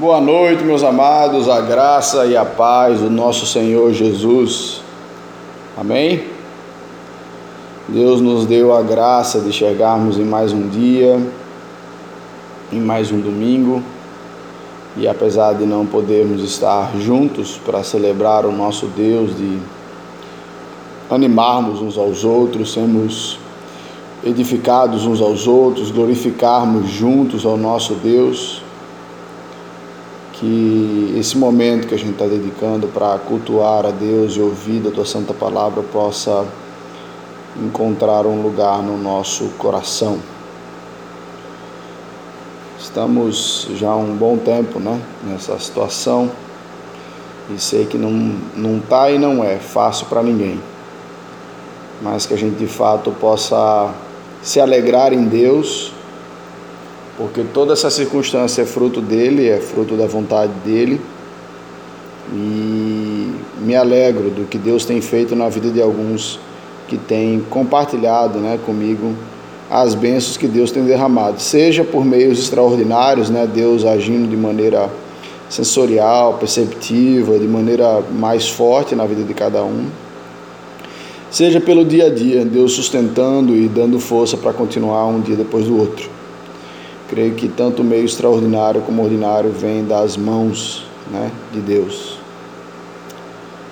Boa noite, meus amados, a graça e a paz do nosso Senhor Jesus. Amém? Deus nos deu a graça de chegarmos em mais um dia, em mais um domingo, e apesar de não podermos estar juntos para celebrar o nosso Deus, de animarmos uns aos outros, sermos edificados uns aos outros, glorificarmos juntos ao nosso Deus, que esse momento que a gente está dedicando para cultuar a Deus e ouvir da tua santa palavra possa encontrar um lugar no nosso coração. Estamos já há um bom tempo né, nessa situação e sei que não, não tá e não é fácil para ninguém, mas que a gente de fato possa se alegrar em Deus porque toda essa circunstância é fruto dele, é fruto da vontade dele. E me alegro do que Deus tem feito na vida de alguns que têm compartilhado né, comigo as bênçãos que Deus tem derramado, seja por meios extraordinários, né, Deus agindo de maneira sensorial, perceptiva, de maneira mais forte na vida de cada um, seja pelo dia a dia, Deus sustentando e dando força para continuar um dia depois do outro. Creio que tanto o meio extraordinário como ordinário vem das mãos né, de Deus.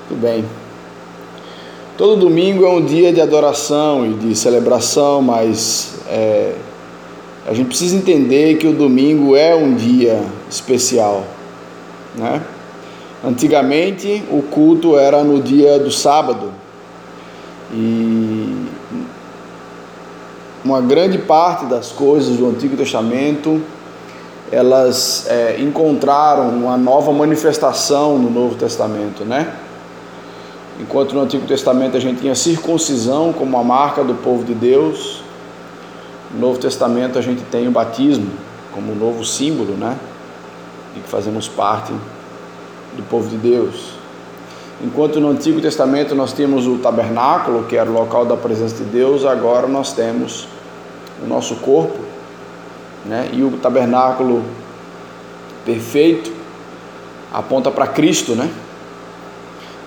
Tudo bem. Todo domingo é um dia de adoração e de celebração, mas é, a gente precisa entender que o domingo é um dia especial. Né? Antigamente o culto era no dia do sábado e uma grande parte das coisas do Antigo Testamento elas é, encontraram uma nova manifestação no Novo Testamento, né? Enquanto no Antigo Testamento a gente tinha circuncisão como a marca do povo de Deus, no Novo Testamento a gente tem o batismo como um novo símbolo, né? De que fazemos parte do povo de Deus. Enquanto no Antigo Testamento nós tínhamos o tabernáculo, que era o local da presença de Deus, agora nós temos o nosso corpo, né? E o tabernáculo perfeito aponta para Cristo, né?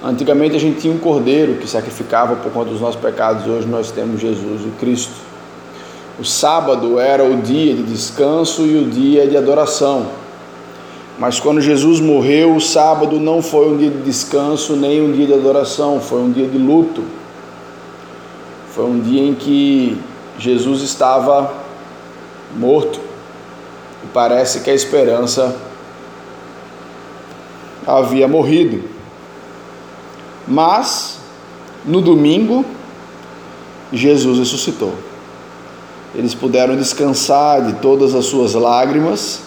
Antigamente a gente tinha um cordeiro que sacrificava por conta dos nossos pecados, hoje nós temos Jesus, o Cristo. O sábado era o dia de descanso e o dia de adoração. Mas quando Jesus morreu, o sábado não foi um dia de descanso nem um dia de adoração, foi um dia de luto. Foi um dia em que Jesus estava morto e parece que a esperança havia morrido. Mas no domingo Jesus ressuscitou. Eles puderam descansar de todas as suas lágrimas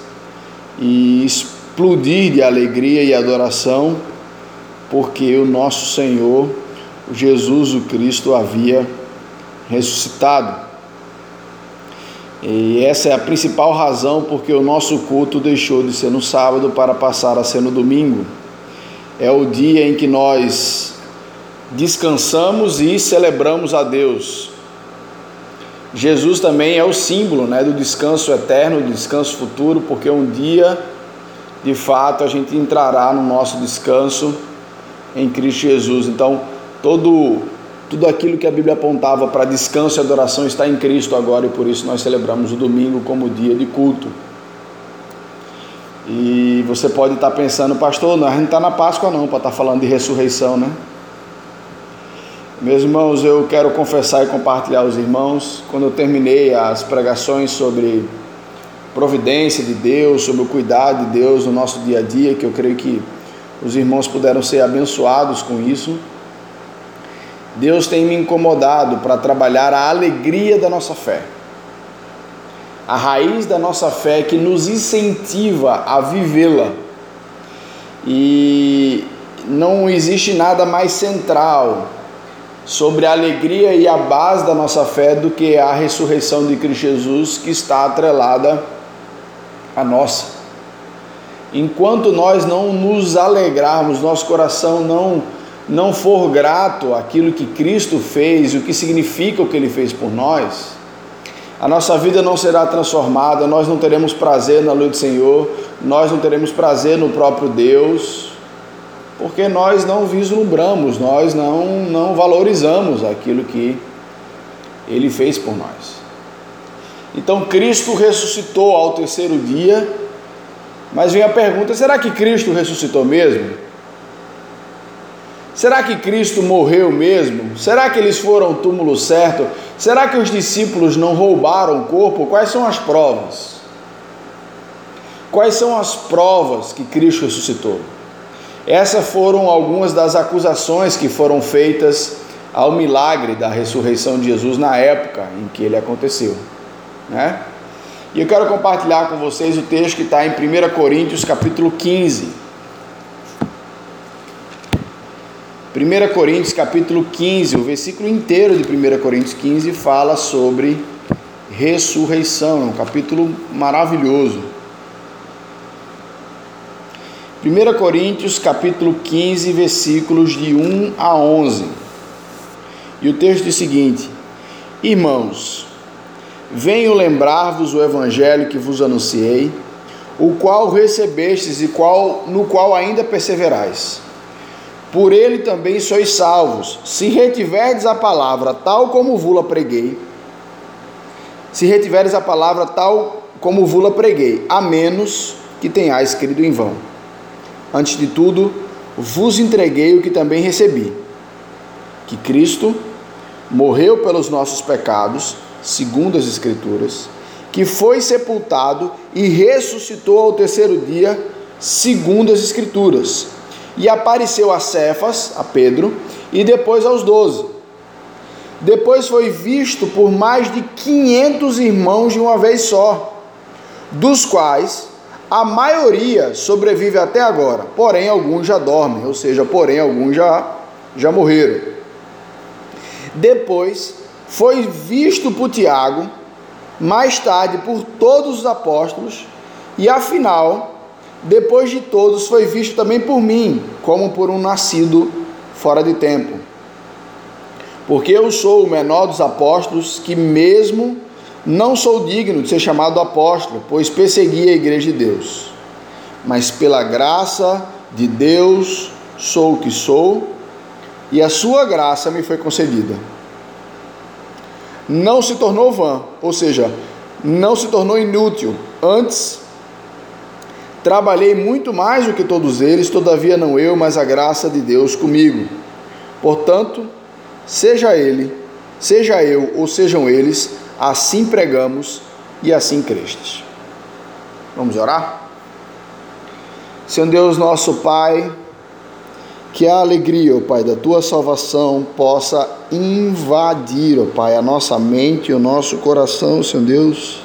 e explodir de alegria e adoração, porque o nosso Senhor, Jesus o Cristo, havia ressuscitado. E essa é a principal razão porque o nosso culto deixou de ser no sábado para passar a ser no domingo. É o dia em que nós descansamos e celebramos a Deus. Jesus também é o símbolo né, do descanso eterno, do descanso futuro, porque um dia, de fato, a gente entrará no nosso descanso em Cristo Jesus. Então, todo tudo aquilo que a Bíblia apontava para descanso e adoração está em Cristo agora e por isso nós celebramos o domingo como dia de culto. E você pode estar pensando, pastor, não, a gente está na Páscoa não, para estar falando de ressurreição, né? Meus irmãos, eu quero confessar e compartilhar aos irmãos, quando eu terminei as pregações sobre providência de Deus, sobre o cuidado de Deus no nosso dia a dia, que eu creio que os irmãos puderam ser abençoados com isso. Deus tem me incomodado para trabalhar a alegria da nossa fé. A raiz da nossa fé que nos incentiva a vivê-la. E não existe nada mais central sobre a alegria e a base da nossa fé do que a ressurreição de Cristo Jesus que está atrelada à nossa. Enquanto nós não nos alegrarmos, nosso coração não não for grato àquilo que Cristo fez e o que significa o que ele fez por nós, a nossa vida não será transformada, nós não teremos prazer na luz do Senhor, nós não teremos prazer no próprio Deus, porque nós não vislumbramos, nós não, não valorizamos aquilo que Ele fez por nós. Então Cristo ressuscitou ao terceiro dia, mas vem a pergunta: será que Cristo ressuscitou mesmo? Será que Cristo morreu mesmo? Será que eles foram ao túmulo certo? Será que os discípulos não roubaram o corpo? Quais são as provas? Quais são as provas que Cristo ressuscitou? Essas foram algumas das acusações que foram feitas ao milagre da ressurreição de Jesus na época em que ele aconteceu, né? E eu quero compartilhar com vocês o texto que está em 1 Coríntios capítulo 15. 1 Coríntios capítulo 15, o versículo inteiro de 1 Coríntios 15 fala sobre ressurreição, é um capítulo maravilhoso. 1 Coríntios capítulo 15, versículos de 1 a 11. E o texto diz o seguinte: Irmãos, venho lembrar-vos o evangelho que vos anunciei, o qual recebestes e qual, no qual ainda perseverais por ele também sois salvos, se retiverdes a palavra tal como vula preguei, se retiveres a palavra tal como vula preguei, a menos que tenhais crido em vão. Antes de tudo, vos entreguei o que também recebi: que Cristo morreu pelos nossos pecados, segundo as Escrituras, que foi sepultado e ressuscitou ao terceiro dia, segundo as Escrituras e apareceu a Cefas, a Pedro, e depois aos doze. Depois foi visto por mais de 500 irmãos de uma vez só, dos quais a maioria sobrevive até agora, porém alguns já dormem, ou seja, porém alguns já, já morreram. Depois foi visto por Tiago, mais tarde por todos os apóstolos, e afinal depois de todos foi visto também por mim, como por um nascido fora de tempo. Porque eu sou o menor dos apóstolos, que mesmo não sou digno de ser chamado apóstolo, pois persegui a igreja de Deus. Mas pela graça de Deus sou o que sou, e a sua graça me foi concedida. Não se tornou vã, ou seja, não se tornou inútil, antes Trabalhei muito mais do que todos eles, todavia não eu, mas a graça de Deus comigo. Portanto, seja ele, seja eu ou sejam eles, assim pregamos e assim crestes. Vamos orar? Senhor Deus, nosso Pai, que a alegria, ó Pai, da tua salvação possa invadir, ó Pai, a nossa mente e o nosso coração, Senhor Deus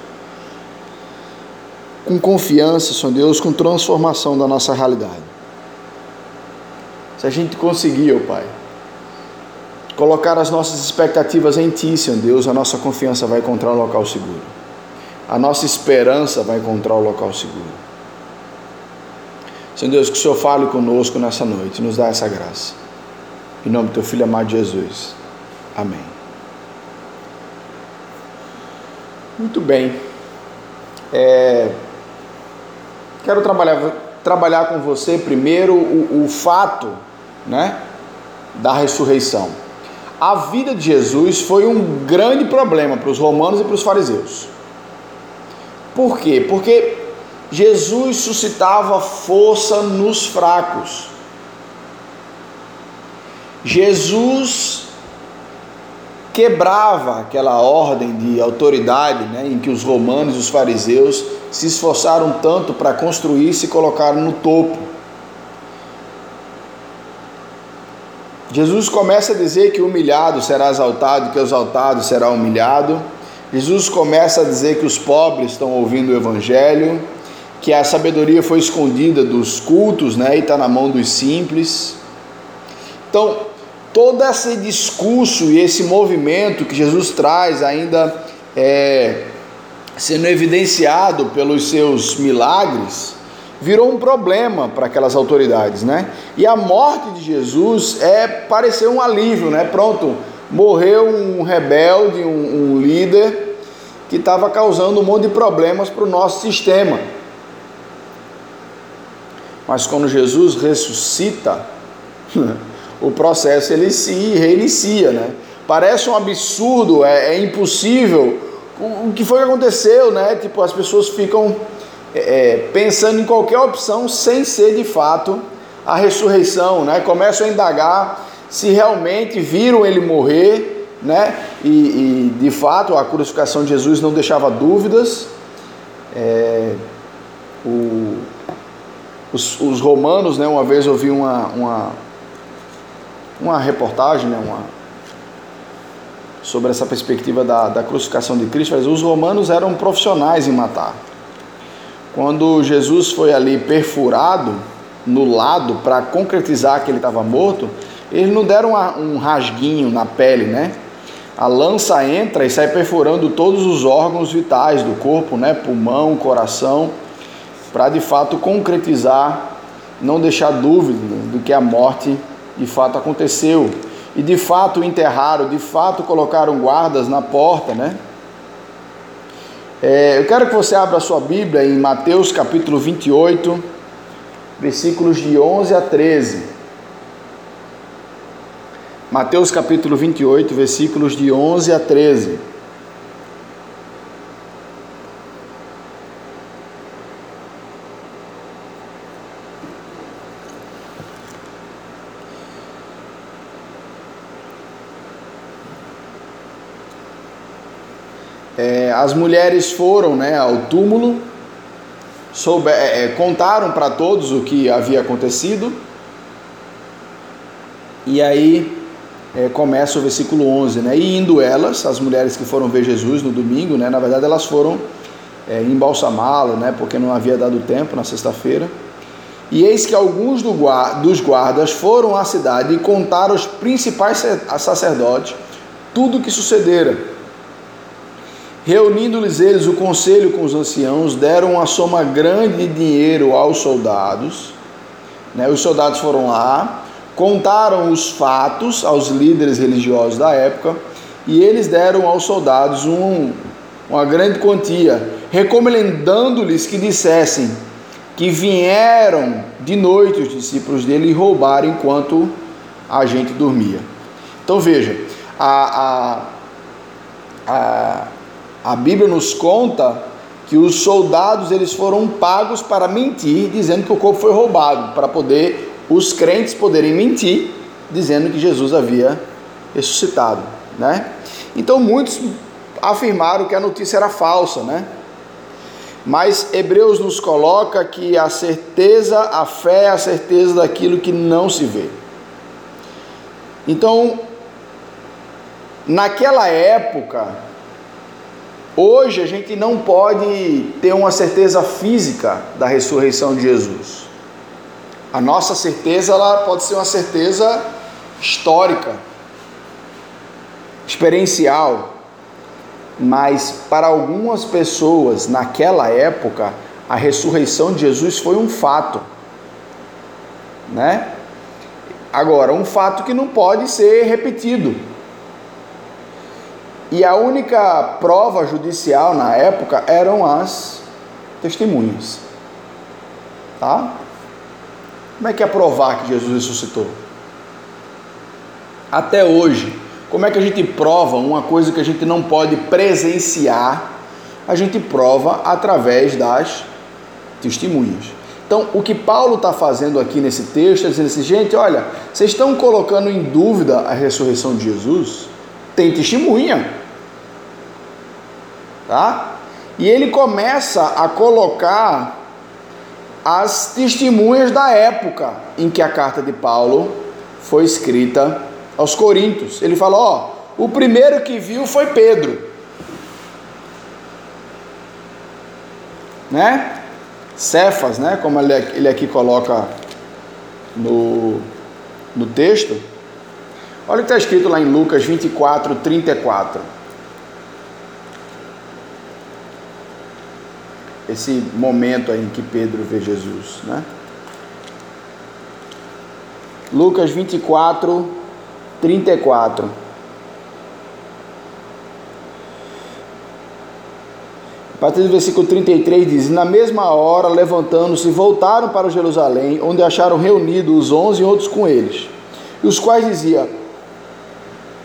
com confiança, Senhor Deus, com transformação da nossa realidade. Se a gente conseguir, ó Pai, colocar as nossas expectativas em Ti, Senhor Deus, a nossa confiança vai encontrar um local seguro. A nossa esperança vai encontrar um local seguro. Senhor Deus, que o Senhor fale conosco nessa noite, nos dá essa graça. Em nome do Teu Filho amado Jesus. Amém. Muito bem. É, Quero trabalhar, trabalhar com você primeiro o, o fato né, da ressurreição. A vida de Jesus foi um grande problema para os romanos e para os fariseus. Por quê? Porque Jesus suscitava força nos fracos. Jesus quebrava aquela ordem de autoridade né, em que os romanos e os fariseus se esforçaram tanto para construir e se colocaram no topo. Jesus começa a dizer que o humilhado será exaltado, que o exaltado será humilhado. Jesus começa a dizer que os pobres estão ouvindo o Evangelho, que a sabedoria foi escondida dos cultos né, e está na mão dos simples. Então, todo esse discurso e esse movimento que Jesus traz ainda é, sendo evidenciado pelos seus milagres, virou um problema para aquelas autoridades, né? E a morte de Jesus é parecer um alívio, né? Pronto, morreu um rebelde, um, um líder, que estava causando um monte de problemas para o nosso sistema. Mas quando Jesus ressuscita, o processo ele se reinicia, né? Parece um absurdo, é, é impossível. O, que foi que aconteceu, né? Tipo, as pessoas ficam é, é, pensando em qualquer opção sem ser de fato a ressurreição, né? Começam a indagar se realmente viram ele morrer, né? E, e de fato a crucificação de Jesus não deixava dúvidas. É, o, os, os, romanos, né? Uma vez eu vi uma, uma, uma reportagem, né? Uma, sobre essa perspectiva da, da crucificação de Cristo, os romanos eram profissionais em matar. Quando Jesus foi ali perfurado no lado para concretizar que ele estava morto, eles não deram um rasguinho na pele, né? A lança entra e sai perfurando todos os órgãos vitais do corpo, né? Pulmão, coração, para de fato concretizar, não deixar dúvida do que a morte de fato aconteceu. E de fato enterraram, de fato colocaram guardas na porta, né? É, eu quero que você abra a sua Bíblia em Mateus capítulo 28, versículos de 11 a 13. Mateus capítulo 28, versículos de 11 a 13. É, as mulheres foram né, ao túmulo, é, é contaram para todos o que havia acontecido, e aí é, começa o versículo 11, né? E indo elas, as mulheres que foram ver Jesus no domingo, né? Na verdade elas foram é, embalsamá-lo, né? Porque não havia dado tempo na sexta-feira. E eis que alguns do dos guardas foram à cidade e contaram aos principais sacerdotes tudo o que sucedera. Reunindo-lhes eles o conselho com os anciãos, deram uma soma grande de dinheiro aos soldados. Né? Os soldados foram lá, contaram os fatos aos líderes religiosos da época e eles deram aos soldados um, uma grande quantia, recomendando-lhes que dissessem que vieram de noite os discípulos dele e roubaram enquanto a gente dormia. Então veja, a, a, a, a Bíblia nos conta que os soldados eles foram pagos para mentir, dizendo que o corpo foi roubado, para poder os crentes poderem mentir dizendo que Jesus havia ressuscitado, né? Então muitos afirmaram que a notícia era falsa, né? Mas Hebreus nos coloca que a certeza, a fé é a certeza daquilo que não se vê. Então, naquela época, hoje a gente não pode ter uma certeza física da ressurreição de Jesus. A nossa certeza ela pode ser uma certeza histórica, experiencial, mas para algumas pessoas naquela época a ressurreição de Jesus foi um fato, né? Agora, um fato que não pode ser repetido. E a única prova judicial na época eram as testemunhas. Tá? Como é que é provar que Jesus ressuscitou? Até hoje, como é que a gente prova uma coisa que a gente não pode presenciar? A gente prova através das testemunhas. Então, o que Paulo está fazendo aqui nesse texto é dizendo assim, gente, olha, vocês estão colocando em dúvida a ressurreição de Jesus? Tem testemunha. Tá? E ele começa a colocar as testemunhas da época em que a carta de Paulo foi escrita aos Coríntios. Ele fala: Ó, o primeiro que viu foi Pedro, né? Cefas, né? Como ele aqui coloca no, no texto. Olha o que está escrito lá em Lucas 24, 34. Esse momento em que Pedro vê Jesus, né? Lucas 24, 34. A partir do versículo 33 diz: Na mesma hora, levantando-se, voltaram para Jerusalém, onde acharam reunidos os onze e outros com eles, os quais diziam: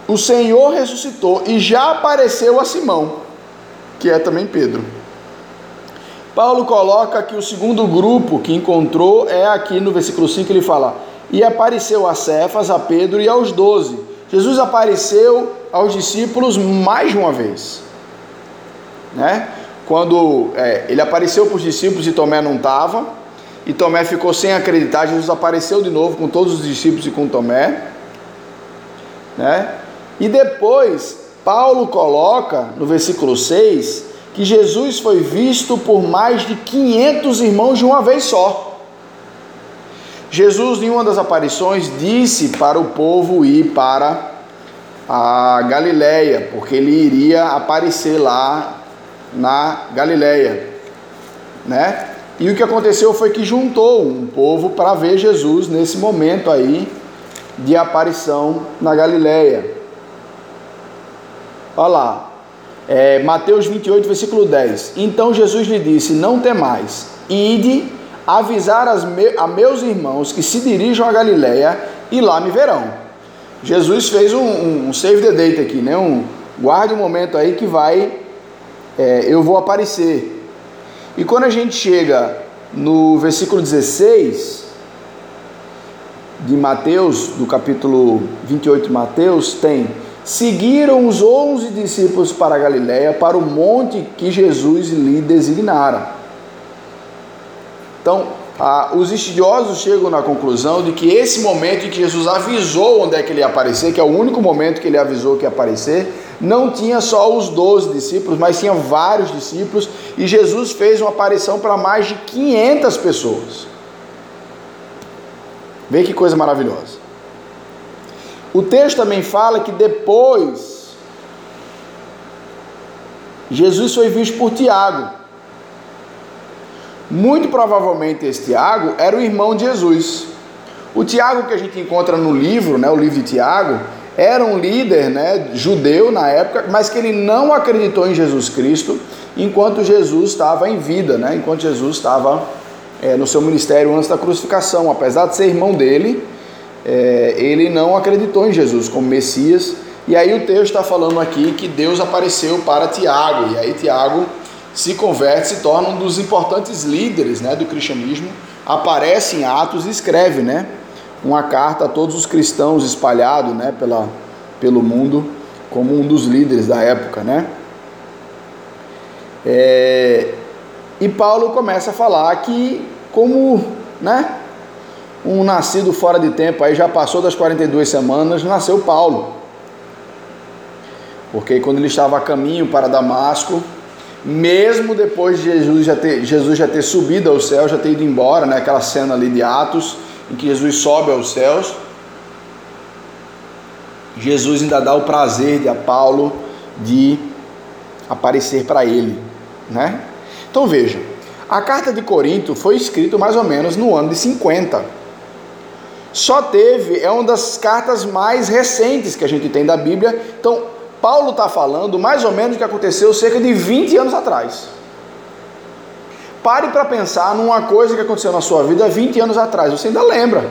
O Senhor ressuscitou e já apareceu a Simão, que é também Pedro. Paulo coloca que o segundo grupo que encontrou é aqui no versículo 5, ele fala: E apareceu a Cefas, a Pedro e aos doze. Jesus apareceu aos discípulos mais uma vez, né? Quando é, ele apareceu para os discípulos e Tomé não estava, e Tomé ficou sem acreditar, Jesus apareceu de novo com todos os discípulos e com Tomé, né? E depois, Paulo coloca no versículo 6 que Jesus foi visto por mais de 500 irmãos de uma vez só. Jesus, em uma das aparições, disse para o povo ir para a Galileia, porque ele iria aparecer lá na Galileia, né? E o que aconteceu foi que juntou um povo para ver Jesus nesse momento aí de aparição na Galileia. Olha lá, é, Mateus 28, versículo 10. Então Jesus lhe disse: Não temais, ide avisar me, a meus irmãos que se dirijam a Galiléia e lá me verão. Jesus fez um, um save the date aqui, né? Um, guarde um momento aí que vai, é, eu vou aparecer. E quando a gente chega no versículo 16 de Mateus, do capítulo 28 de Mateus, tem seguiram os onze discípulos para a Galiléia, para o monte que Jesus lhe designara. Então, ah, os estudiosos chegam na conclusão de que esse momento em que Jesus avisou onde é que ele ia aparecer, que é o único momento que ele avisou que ia aparecer, não tinha só os doze discípulos, mas tinha vários discípulos, e Jesus fez uma aparição para mais de 500 pessoas. Vê que coisa maravilhosa. O texto também fala que depois Jesus foi visto por Tiago. Muito provavelmente esse Tiago era o irmão de Jesus. O Tiago que a gente encontra no livro, né, o livro de Tiago, era um líder né, judeu na época, mas que ele não acreditou em Jesus Cristo enquanto Jesus estava em vida, né, enquanto Jesus estava é, no seu ministério antes da crucificação. Apesar de ser irmão dele, é, ele não acreditou em Jesus como Messias. E aí o texto está falando aqui que Deus apareceu para Tiago. E aí Tiago se converte, se torna um dos importantes líderes né, do cristianismo. Aparece em Atos e escreve né, uma carta a todos os cristãos espalhados né, pela, pelo mundo como um dos líderes da época. Né? É, e Paulo começa a falar que como né, um nascido fora de tempo, aí já passou das 42 semanas, nasceu Paulo. Porque quando ele estava a caminho para Damasco, mesmo depois de Jesus já ter, Jesus já ter subido ao céu, já ter ido embora, né? aquela cena ali de Atos, em que Jesus sobe aos céus, Jesus ainda dá o prazer de a Paulo de aparecer para ele, né? Então veja, a carta de Corinto foi escrita mais ou menos no ano de 50 só teve, é uma das cartas mais recentes que a gente tem da Bíblia. Então, Paulo está falando mais ou menos o que aconteceu cerca de 20 anos atrás. Pare para pensar numa coisa que aconteceu na sua vida 20 anos atrás. Você ainda lembra,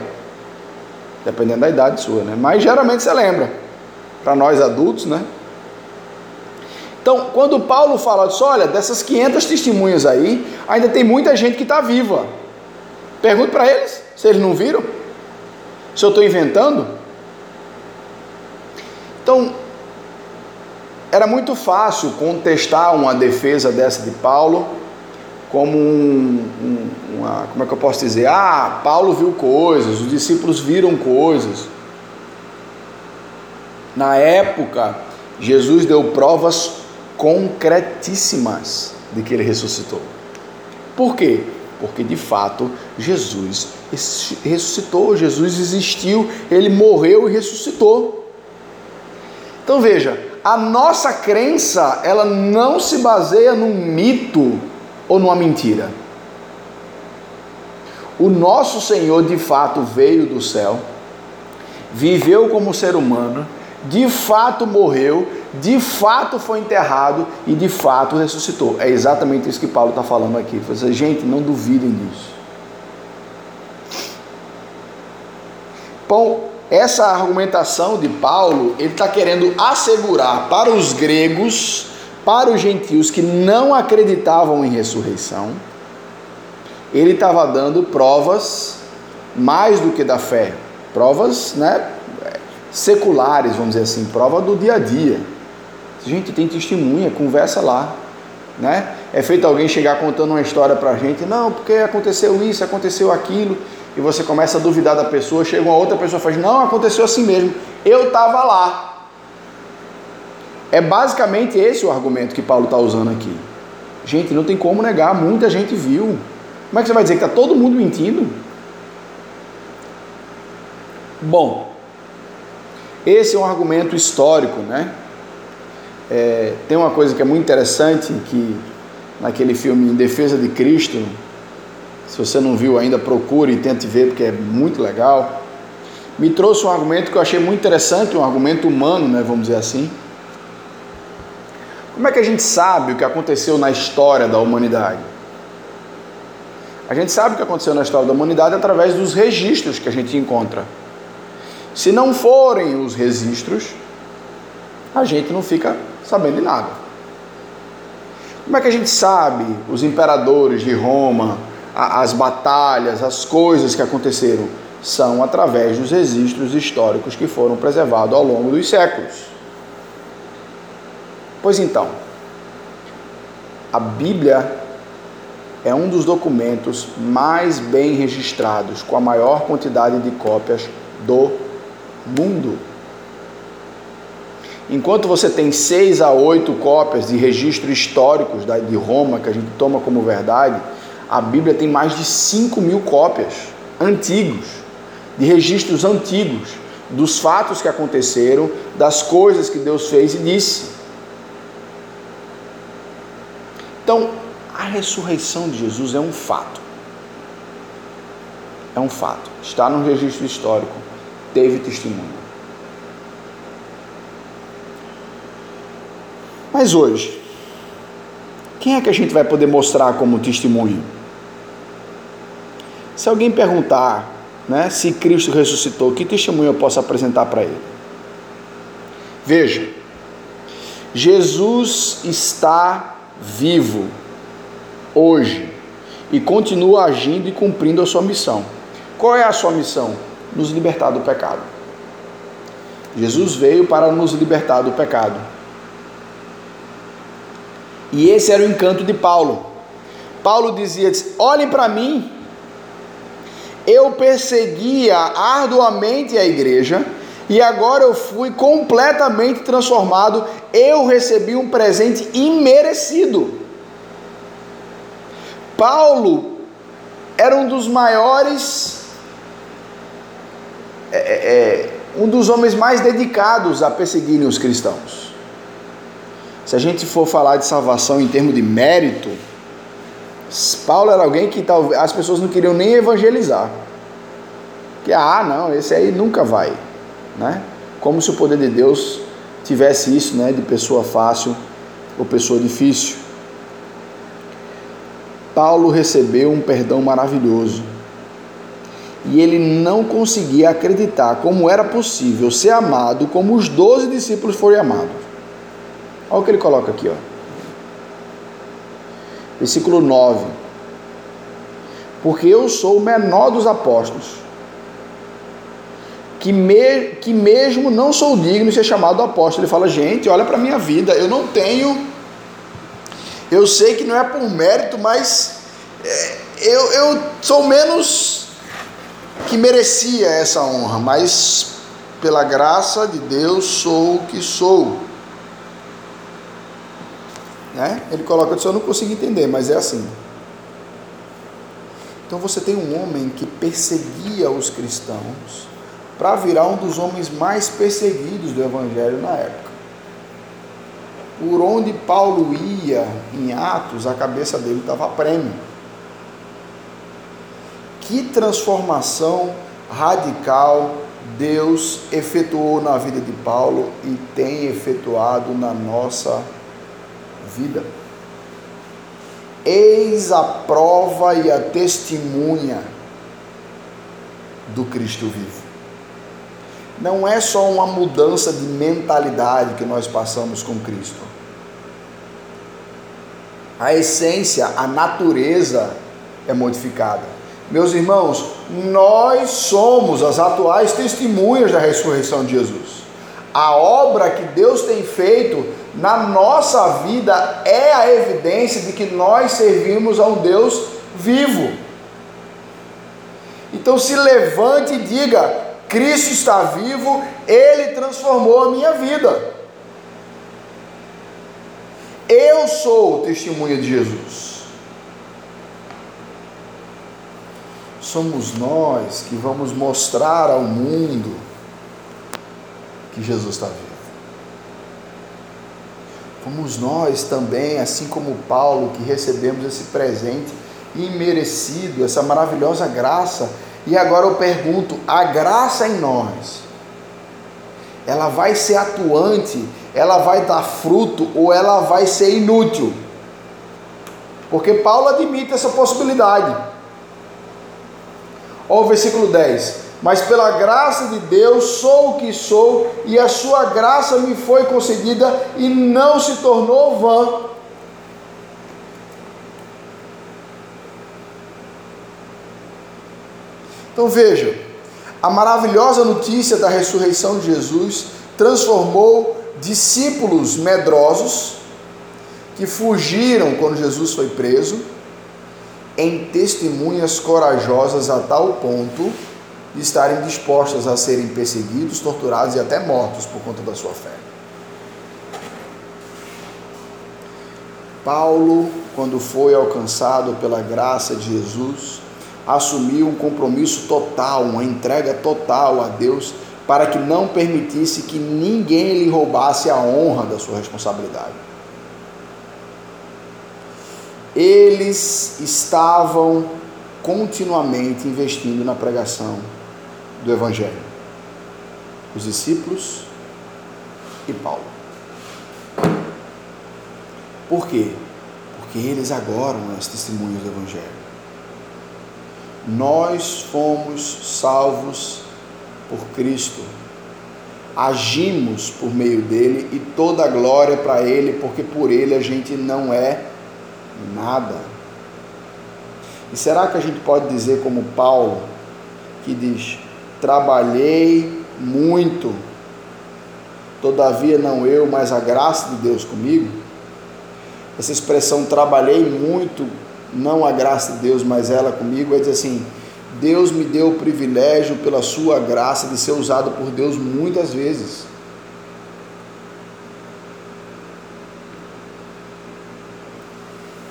dependendo da idade sua, né? Mas geralmente você lembra. Para nós adultos, né? Então, quando Paulo fala disso, olha, dessas 500 testemunhas aí, ainda tem muita gente que está viva. Pergunte para eles se eles não viram. Se eu estou inventando? Então, era muito fácil contestar uma defesa dessa de Paulo como um, um, uma, como é que eu posso dizer? Ah, Paulo viu coisas, os discípulos viram coisas. Na época, Jesus deu provas concretíssimas de que ele ressuscitou. Por quê? Porque de fato Jesus ressuscitou, Jesus existiu, ele morreu e ressuscitou. Então veja, a nossa crença, ela não se baseia num mito ou numa mentira. O nosso Senhor de fato veio do céu, viveu como ser humano, de fato morreu, de fato foi enterrado e de fato ressuscitou. É exatamente isso que Paulo está falando aqui. Ele assim, gente, não duvidem disso. Bom, essa argumentação de Paulo, ele está querendo assegurar para os gregos, para os gentios que não acreditavam em ressurreição, ele estava dando provas mais do que da fé, provas né, seculares, vamos dizer assim, prova do dia a dia. Gente, tem testemunha, conversa lá. Né? É feito alguém chegar contando uma história para a gente, não, porque aconteceu isso, aconteceu aquilo, e você começa a duvidar da pessoa, chega uma outra pessoa e faz, não, aconteceu assim mesmo, eu estava lá. É basicamente esse o argumento que Paulo está usando aqui. Gente, não tem como negar, muita gente viu. Como é que você vai dizer que está todo mundo mentindo? Bom, esse é um argumento histórico, né? É, tem uma coisa que é muito interessante que naquele filme Em Defesa de Cristo, se você não viu ainda, procure e tente ver porque é muito legal. Me trouxe um argumento que eu achei muito interessante, um argumento humano, né, vamos dizer assim. Como é que a gente sabe o que aconteceu na história da humanidade? A gente sabe o que aconteceu na história da humanidade através dos registros que a gente encontra. Se não forem os registros, a gente não fica sabendo de nada. Como é que a gente sabe os imperadores de Roma, as batalhas, as coisas que aconteceram? São através dos registros históricos que foram preservados ao longo dos séculos. Pois então, a Bíblia é um dos documentos mais bem registrados, com a maior quantidade de cópias do mundo. Enquanto você tem seis a oito cópias de registros históricos de Roma, que a gente toma como verdade, a Bíblia tem mais de 5 mil cópias antigos, de registros antigos, dos fatos que aconteceram, das coisas que Deus fez e disse. Então, a ressurreição de Jesus é um fato. É um fato. Está no registro histórico teve testemunho. Mas hoje, quem é que a gente vai poder mostrar como testemunho? Se alguém perguntar né, se Cristo ressuscitou, que testemunho eu posso apresentar para ele? Veja, Jesus está vivo hoje e continua agindo e cumprindo a sua missão. Qual é a sua missão? nos libertar do pecado. Jesus veio para nos libertar do pecado. E esse era o encanto de Paulo. Paulo dizia: Olhem para mim, eu perseguia arduamente a igreja e agora eu fui completamente transformado. Eu recebi um presente imerecido. Paulo era um dos maiores é, é, é, um dos homens mais dedicados a perseguirem os cristãos. Se a gente for falar de salvação em termos de mérito, Paulo era alguém que talvez as pessoas não queriam nem evangelizar. Que ah, não, esse aí nunca vai, né? Como se o poder de Deus tivesse isso, né, de pessoa fácil ou pessoa difícil. Paulo recebeu um perdão maravilhoso e ele não conseguia acreditar como era possível ser amado como os doze discípulos foram amados. Olha o que ele coloca aqui, ó. Versículo 9. Porque eu sou o menor dos apóstolos, que, me, que mesmo não sou digno de ser chamado apóstolo. Ele fala, gente, olha para minha vida, eu não tenho. Eu sei que não é por mérito, mas é, eu, eu sou menos que merecia essa honra, mas pela graça de Deus sou o que sou. Né? Ele coloca eu não consigo entender, mas é assim. Então você tem um homem que perseguia os cristãos para virar um dos homens mais perseguidos do Evangelho na época. Por onde Paulo ia em Atos, a cabeça dele estava prêmio. Que transformação radical Deus efetuou na vida de Paulo e tem efetuado na nossa vida. Eis a prova e a testemunha do Cristo vivo. Não é só uma mudança de mentalidade que nós passamos com Cristo. A essência, a natureza é modificada. Meus irmãos, nós somos as atuais testemunhas da ressurreição de Jesus. A obra que Deus tem feito na nossa vida é a evidência de que nós servimos a um Deus vivo. Então se levante e diga: Cristo está vivo, ele transformou a minha vida. Eu sou testemunha de Jesus. somos nós que vamos mostrar ao mundo que Jesus está vivo. Fomos nós também, assim como Paulo, que recebemos esse presente imerecido, essa maravilhosa graça. E agora eu pergunto: a graça em nós, ela vai ser atuante, ela vai dar fruto ou ela vai ser inútil? Porque Paulo admite essa possibilidade. Olha o versículo 10. Mas pela graça de Deus sou o que sou, e a sua graça me foi concedida e não se tornou vã. Então veja, a maravilhosa notícia da ressurreição de Jesus transformou discípulos medrosos que fugiram quando Jesus foi preso em testemunhas corajosas a tal ponto de estarem dispostas a serem perseguidos, torturados e até mortos por conta da sua fé. Paulo, quando foi alcançado pela graça de Jesus, assumiu um compromisso total, uma entrega total a Deus, para que não permitisse que ninguém lhe roubasse a honra da sua responsabilidade eles estavam continuamente investindo na pregação do Evangelho. Os discípulos e Paulo. Por quê? Porque eles agora são as testemunhas do Evangelho. Nós fomos salvos por Cristo, agimos por meio dele e toda a glória para ele, porque por ele a gente não é nada. E será que a gente pode dizer, como Paulo, que diz: Trabalhei muito, todavia não eu, mas a graça de Deus comigo? Essa expressão trabalhei muito, não a graça de Deus, mas ela comigo, é dizer assim: Deus me deu o privilégio, pela sua graça, de ser usado por Deus muitas vezes.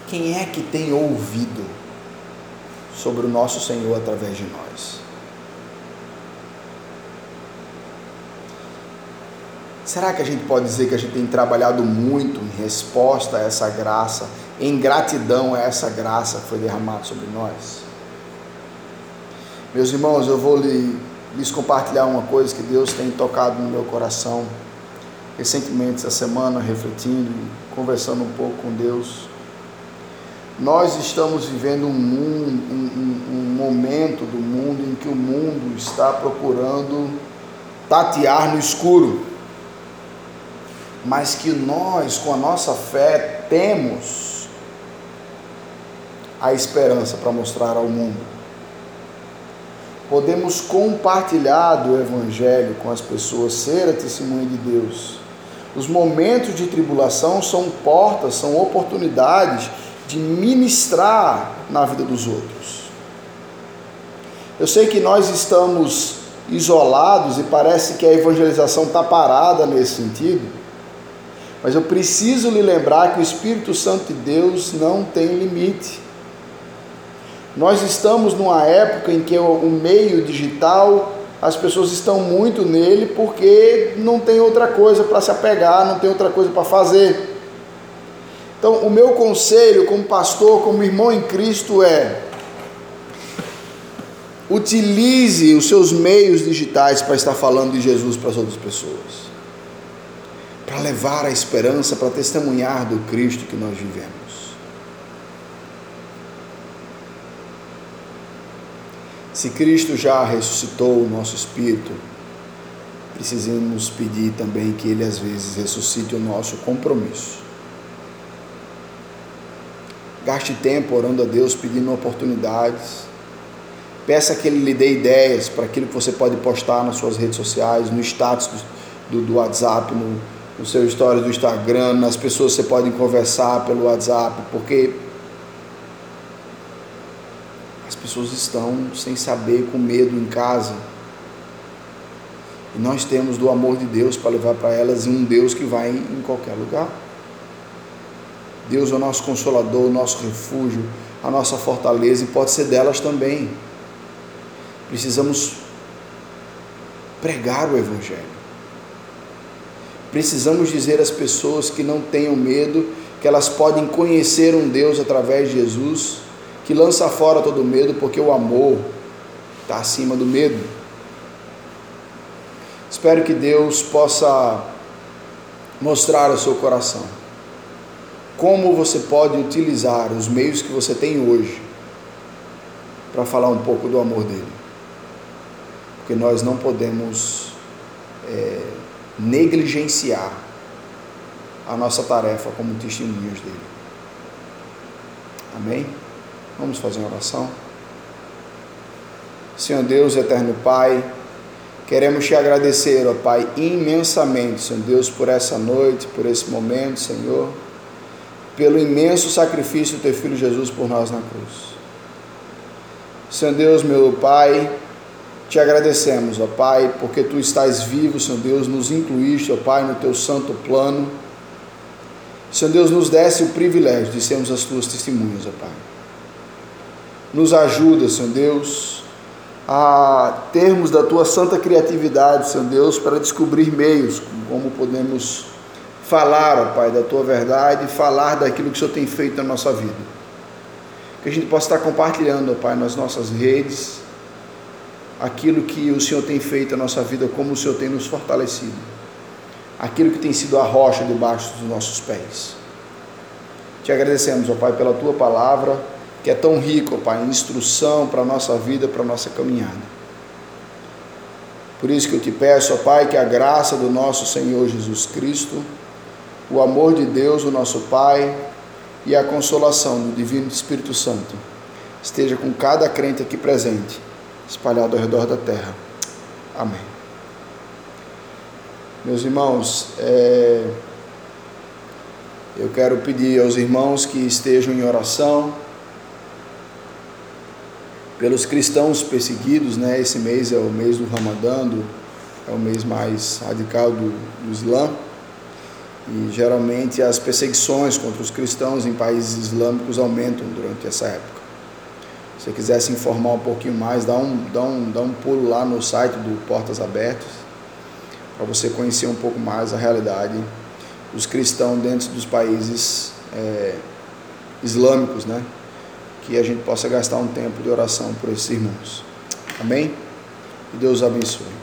Quem é que tem ouvido sobre o nosso Senhor através de nós? Será que a gente pode dizer que a gente tem trabalhado muito em resposta a essa graça, em gratidão a essa graça que foi derramada sobre nós? Meus irmãos, eu vou lhes compartilhar uma coisa que Deus tem tocado no meu coração recentemente, essa semana, refletindo e conversando um pouco com Deus. Nós estamos vivendo um, mundo, um, um, momento do mundo em que o mundo está procurando tatear no escuro, mas que nós, com a nossa fé, temos a esperança para mostrar ao mundo. Podemos compartilhar do Evangelho com as pessoas, ser a testemunha de Deus. Os momentos de tribulação são portas, são oportunidades de ministrar na vida dos outros. Eu sei que nós estamos isolados e parece que a evangelização está parada nesse sentido, mas eu preciso lhe lembrar que o Espírito Santo de Deus não tem limite. Nós estamos numa época em que o meio digital, as pessoas estão muito nele porque não tem outra coisa para se apegar, não tem outra coisa para fazer. Então, o meu conselho como pastor, como irmão em Cristo é: Utilize os seus meios digitais para estar falando de Jesus para as outras pessoas. Para levar a esperança, para testemunhar do Cristo que nós vivemos. Se Cristo já ressuscitou o nosso espírito, precisamos pedir também que Ele às vezes ressuscite o nosso compromisso. Gaste tempo orando a Deus, pedindo oportunidades. Peça que Ele lhe dê ideias para aquilo que você pode postar nas suas redes sociais, no status do, do, WhatsApp, no, no seu story do Instagram, nas pessoas que você pode conversar pelo WhatsApp, porque pessoas estão sem saber, com medo em casa. E nós temos do amor de Deus para levar para elas um Deus que vai em qualquer lugar. Deus é o nosso consolador, o nosso refúgio, a nossa fortaleza e pode ser delas também. Precisamos pregar o Evangelho. Precisamos dizer às pessoas que não tenham medo, que elas podem conhecer um Deus através de Jesus que lança fora todo medo, porque o amor está acima do medo. Espero que Deus possa mostrar ao seu coração como você pode utilizar os meios que você tem hoje para falar um pouco do amor dele. Porque nós não podemos é, negligenciar a nossa tarefa como testemunhos dele. Amém? Vamos fazer uma oração? Senhor Deus, eterno Pai, queremos te agradecer, ó Pai, imensamente, Senhor Deus, por essa noite, por esse momento, Senhor, pelo imenso sacrifício do teu filho Jesus por nós na cruz. Senhor Deus, meu Pai, te agradecemos, ó Pai, porque tu estás vivo, Senhor Deus, nos incluíste, ó Pai, no teu santo plano. Senhor Deus, nos desse o privilégio de sermos as tuas testemunhas, ó Pai. Nos ajuda, Senhor Deus, a termos da tua santa criatividade, Senhor Deus, para descobrir meios como podemos falar, ó Pai, da tua verdade e falar daquilo que o Senhor tem feito na nossa vida. Que a gente possa estar compartilhando, ó Pai, nas nossas redes, aquilo que o Senhor tem feito na nossa vida, como o Senhor tem nos fortalecido, aquilo que tem sido a rocha debaixo dos nossos pés. Te agradecemos, ó Pai, pela tua palavra que é tão rico, Pai, em instrução para a nossa vida, para a nossa caminhada. Por isso que eu te peço, ó Pai, que a graça do nosso Senhor Jesus Cristo, o amor de Deus, o nosso Pai, e a consolação do Divino Espírito Santo esteja com cada crente aqui presente, espalhado ao redor da terra. Amém. Meus irmãos, é... eu quero pedir aos irmãos que estejam em oração pelos cristãos perseguidos, né? Esse mês é o mês do Ramadã, é o mês mais radical do, do Islã. E geralmente as perseguições contra os cristãos em países islâmicos aumentam durante essa época. Se quiser se informar um pouquinho mais, dá um, dá um, dá um pulo lá no site do Portas Abertas, para você conhecer um pouco mais a realidade dos cristãos dentro dos países é, islâmicos, né? que a gente possa gastar um tempo de oração por esses irmãos. Amém? Que Deus abençoe.